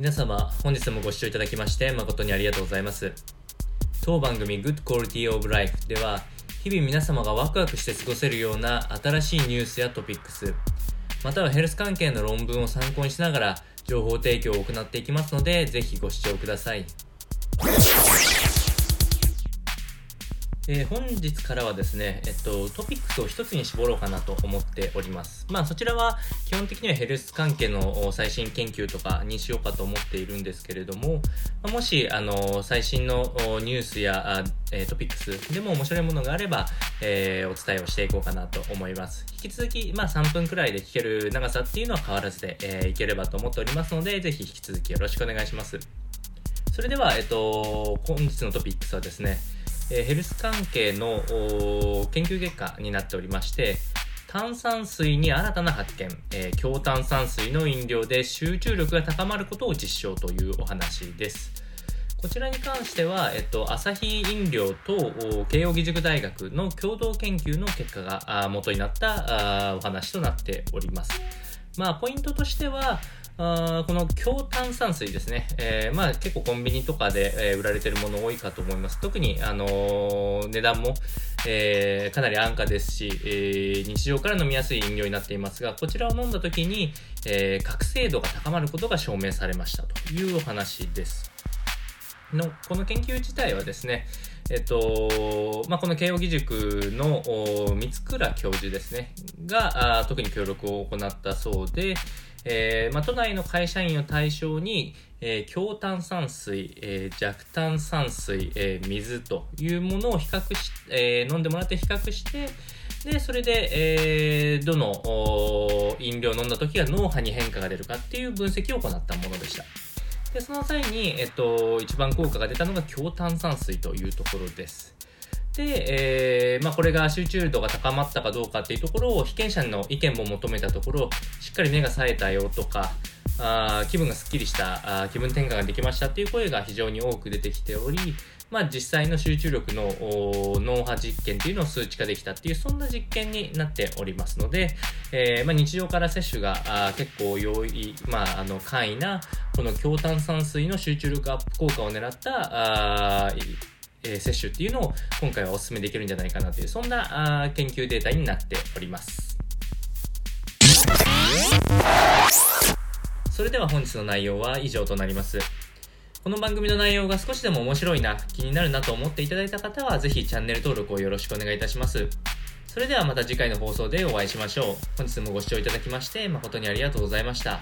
皆様、本日もご視聴いただきまして誠にありがとうございます。当番組 Good Quality of Life では、日々皆様がワクワクして過ごせるような新しいニュースやトピックス、またはヘルス関係の論文を参考にしながら情報提供を行っていきますので、ぜひご視聴ください。えー本日からはですね、えっと、トピックスを一つに絞ろうかなと思っております。まあ、そちらは基本的にはヘルス関係の最新研究とかにしようかと思っているんですけれども、まもし、あの、最新のニュースやえトピックスでも面白いものがあれば、えーお伝えをしていこうかなと思います。引き続き、まあ、3分くらいで聞ける長さっていうのは変わらずで、えーいければと思っておりますので、ぜひ引き続きよろしくお願いします。それでは、えっと、本日のトピックスはですね、えヘルス関係の研究結果になっておりまして、炭酸水に新たな発見、えー強炭酸水の飲料で集中力が高まることを実証というお話です。こちらに関しては、えっと、朝日飲料と慶應義塾大学の共同研究の結果が元になったあお話となっております。まあ、ポイントとしては、あこの強炭酸水ですね。えーまあ結構コンビニとかで、えー売られているもの多いかと思います。特に、あのー値段も、えーかなり安価ですし、えー日常から飲みやすい飲料になっていますが、こちらを飲んだ時に、えー覚醒度が高まることが証明されましたというお話です。のこの研究自体はですね、えっとまあ、この慶應義塾のお三倉教授ですねが特に協力を行ったそうで、えーまあ、都内の会社員を対象に、えー強炭酸水、えー弱炭酸水、えー水というものを比較し、えー飲んでもらって比較してでそれで、えーどの飲料を飲んだ時が脳波に変化が出るかっていう分析を行ったものでした。で、その際に、えっと、一番効果が出たのが強炭酸水というところです。で、えーまあ、これが集中度が高まったかどうかっていうところを被験者の意見も求めたところ、しっかり目が冴えたよとか、あ気分がすっきりしたあ、気分転換ができましたっていう声が非常に多く出てきており、まあ、実際の集中力の脳波実験っていうのを数値化できたっていう、そんな実験になっておりますので、えーまあ、日常から摂取があ結構容易、まあ、あの簡易なこの強炭酸水の集中力アップ効果を狙ったあえ摂取っていうのを今回はお勧めできるんじゃないかなというそんなあ研究データになっております。それでは本日の内容は以上となります。この番組の内容が少しでも面白いな気になるなと思っていただいた方はぜひチャンネル登録をよろしくお願いいたします。それではまた次回の放送でお会いしましょう。本日もご視聴いただきまして誠にありがとうございました。